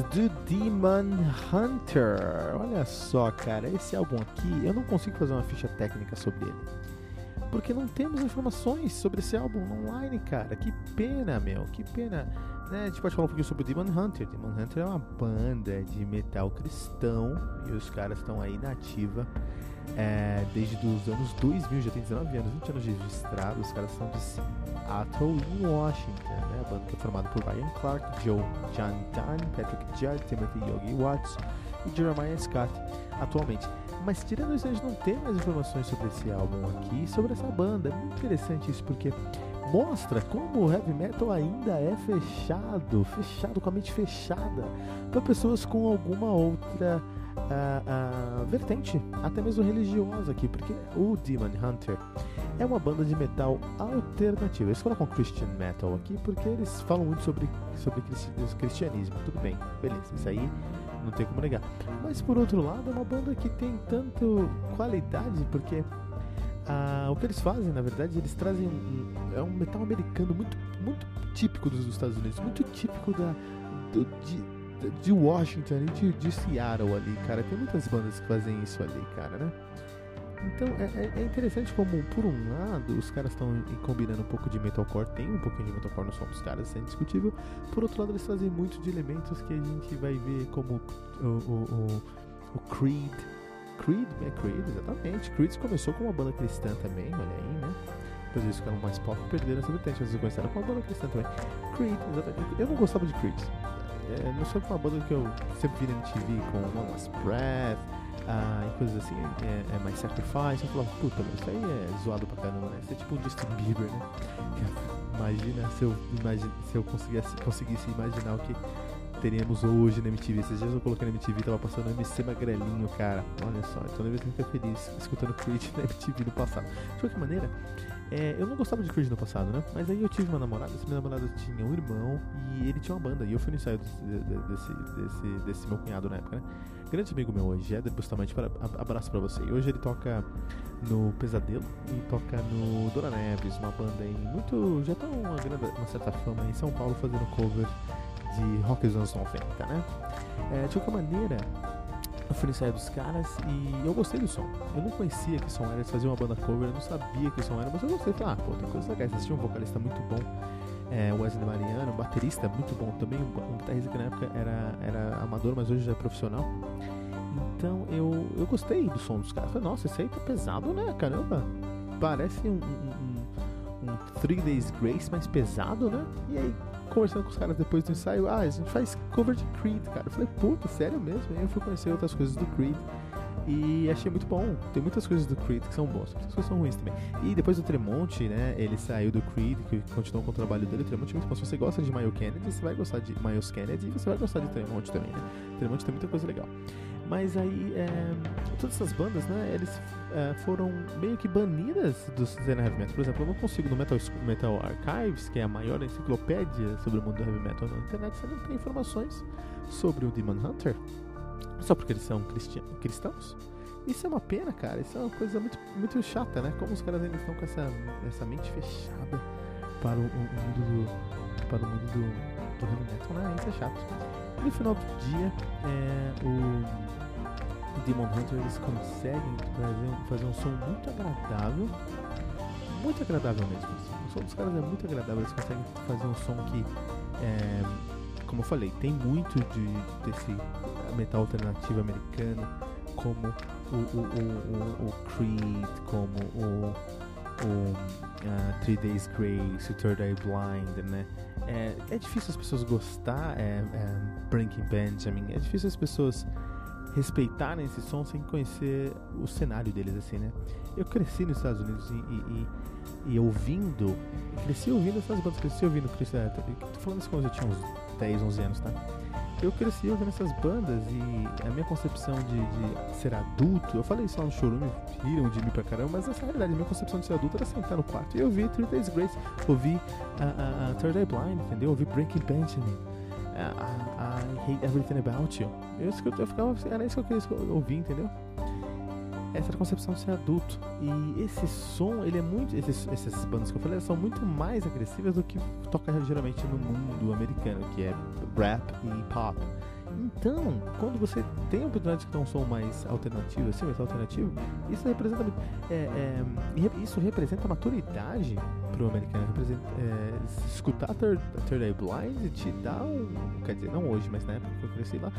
Do Demon Hunter. Olha só, cara, esse álbum aqui, eu não consigo fazer uma ficha técnica sobre ele. Porque não temos informações sobre esse álbum online, cara. Que pena, meu, que pena. Né? A gente pode falar um pouquinho sobre o Demon Hunter. Demon Hunter é uma banda de metal cristão e os caras estão aí na ativa é, desde os anos 2000, já tem 19 anos, 20 anos registrados. Os caras são de Seattle, Washington. Né? A banda é formada por Ryan Clark, Joe John Dunn, Patrick Judd, Timothy Yogi Watts e Jeremiah Scott atualmente. Mas tirando isso, a gente não tem mais informações sobre esse álbum aqui, sobre essa banda. É muito interessante isso porque mostra como o heavy metal ainda é fechado, fechado, com a mente fechada, para pessoas com alguma outra uh, uh, vertente, até mesmo religiosa aqui, porque o Demon Hunter é uma banda de metal alternativa. Eles colocam Christian Metal aqui porque eles falam muito sobre, sobre cristianismo. Tudo bem, beleza, isso aí não tem como negar. Mas por outro lado, é uma banda que tem tanto qualidade porque ah, o que eles fazem, na verdade, eles trazem um, é um metal americano muito, muito típico dos Estados Unidos, muito típico da, do, de, de Washington e de, de Seattle ali, cara. Tem muitas bandas que fazem isso ali, cara, né? Então é, é, é interessante como, por um lado, os caras estão combinando um pouco de metalcore, tem um pouquinho de metalcore no som dos caras, isso é indiscutível. Por outro lado, eles fazem muito de elementos que a gente vai ver como o, o, o, o Creed, Creed, é Creed, exatamente. Creed começou com uma banda cristã também, olha aí, né? Depois eles ficaram mais pop, perderam essa vertente, mas começaram com uma banda cristã também. Creed, exatamente. Eu não gostava de Creed. É, não sou uma banda que eu sempre vi na MTV com One Last Breath ah, e coisas assim, é, é mais Sacrifice. Eu falava, puta, mas isso aí é zoado pra caramba, né? Isso é tipo um Justin Bieber, né? Imagina se eu, imagine, se eu conseguisse, conseguisse imaginar o que teríamos hoje na MTV. Esses dias eu coloquei na MTV, tava passando MC Magrelinho, cara. Olha só, então deve ficar feliz escutando Creed na MTV no passado. De qualquer maneira, é, eu não gostava de Creed no passado, né? Mas aí eu tive uma namorada, essa minha namorada tinha um irmão e ele tinha uma banda. E eu fui no ensaio desse, desse, desse, desse meu cunhado na época, né? Grande amigo meu hoje, Éder Bustamante, para, abraço pra você. E hoje ele toca no Pesadelo e toca no Dona Neves, uma banda aí muito. já tá uma, grande, uma certa fama em São Paulo fazendo cover de rock dos anos 90, né? É, de qualquer maneira, eu fui ensaio dos caras e eu gostei do som. Eu não conhecia que som era, eles faziam uma banda cover, eu não sabia que som era, mas eu gostei. Falei, ah, pô, tem coisa legal. Eles tinham um vocalista muito bom, é, Wesley Mariano, um baterista muito bom também, um guitarrista que na época era, era amador, mas hoje já é profissional. Então eu, eu gostei do som dos caras. Falei, nossa, esse aí tá pesado, né? Caramba, parece um, um, um, um Three Days Grace mais pesado, né? E aí conversando com os caras depois do ensaio, ah, a gente faz cover de Creed, cara. Eu falei, puta, sério mesmo? E aí eu fui conhecer outras coisas do Creed. E achei muito bom. Tem muitas coisas do Creed que são boas, muitas coisas são ruins também. E depois do Tremonte, né? Ele saiu do Creed, que continuou com o trabalho dele. O Tremonte é muito bom. Se você gosta de Miles Kennedy, você vai gostar de Miles Kennedy e você vai gostar de Tremonte também, né? Tremonte tem muita coisa legal. Mas aí, é, todas essas bandas, né? Eles é, foram meio que banidas do cena heavy metal. Por exemplo, eu não consigo no Metal, metal Archives, que é a maior enciclopédia sobre o mundo do heavy metal na internet, você não tem informações sobre o Demon Hunter só porque eles são cristãos. Isso é uma pena, cara. Isso é uma coisa muito, muito chata, né? Como os caras ainda estão com essa, essa mente fechada para o, o mundo do. para o mundo do, do heavy metal, né? Isso é chato. No final do dia, é, o, Demon Hunter eles conseguem fazer, fazer um som muito agradável. Muito agradável mesmo. Assim. O som dos caras é muito agradável. Eles conseguem fazer um som que. É, como eu falei, tem muito de, desse metal alternativo americano, como o, o, o, o Creed, como o, uh, Three Days Grace, o Third Eye Blind, né? É, é difícil as pessoas gostar, é, é, Breaking Benjamin, é difícil as pessoas respeitarem esse som sem conhecer o cenário deles, assim, né? Eu cresci nos Estados Unidos e, e, e, e ouvindo, cresci ouvindo essas bandas, cresci ouvindo, cresci, tô falando isso quando eu tinha uns 10, 11 anos, tá? Eu cresci ouvindo essas bandas e a minha concepção de, de ser adulto, eu falei isso lá no chorume, riram de mim pra caramba, mas essa é realidade, a minha concepção de ser adulto era sentar no quarto. E eu vi Three Days Grace, ouvi a, a, a Third Eye Blind, entendeu? Ouvi Breaking Benjamin, a, a, I Hate Everything About You. Eu, eu, eu ficava, era isso que eu queria ouvir, entendeu? Essa concepção de ser adulto. E esse som, ele é muito. Esses, essas bandas que eu falei são muito mais agressivas do que toca geralmente no mundo americano, que é rap e pop. Então, quando você tem a oportunidade de ter um som mais alternativo, assim, mais alternativo, isso representa é, é, isso representa maturidade pro americano. Representa, é, escutar Third, Third Eye Blind te dá um. Quer dizer, não hoje, mas na época que eu cresci lá,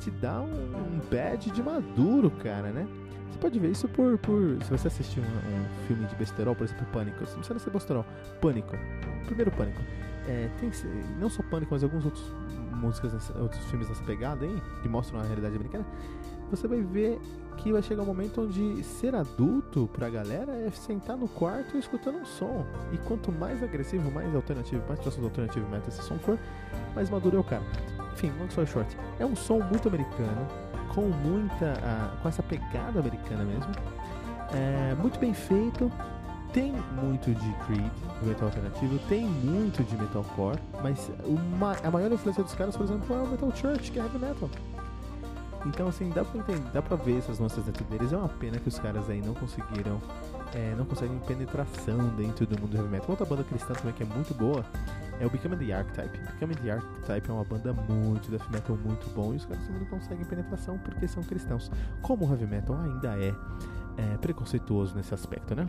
te dá um badge de maduro, cara, né? Você pode ver isso por. por se você assistir um, um filme de besterol, por exemplo, Pânico. Não precisa ser besterol. Pânico. Primeiro Pânico. É, tem não só Pânico, mas alguns outros músicas, outros filmes nessa pegada aí, que mostram a realidade americana. Você vai ver que vai chegar um momento onde ser adulto pra galera é sentar no quarto escutando um som. E quanto mais agressivo, mais alternativo, mais próximo do alternativo metal esse som for, mais maduro é o cara. Enfim, long story short, é um som muito americano com muita. Uh, com essa pegada americana mesmo. É, muito bem feito. Tem muito de Creed, do metal alternativo, tem muito de metalcore, mas uma, a maior influência dos caras, por exemplo, é o Metal Church, que é heavy metal. Então, assim, dá pra, entender, dá pra ver essas nossas dentro deles. É uma pena que os caras aí não conseguiram, é, não conseguem penetração dentro do mundo do heavy metal. Outra banda cristã também que é muito boa é o Becoming the Archetype. Becoming the Archetype é uma banda muito death metal, muito bom, e os caras não conseguem penetração porque são cristãos. Como o heavy metal ainda é, é preconceituoso nesse aspecto, né?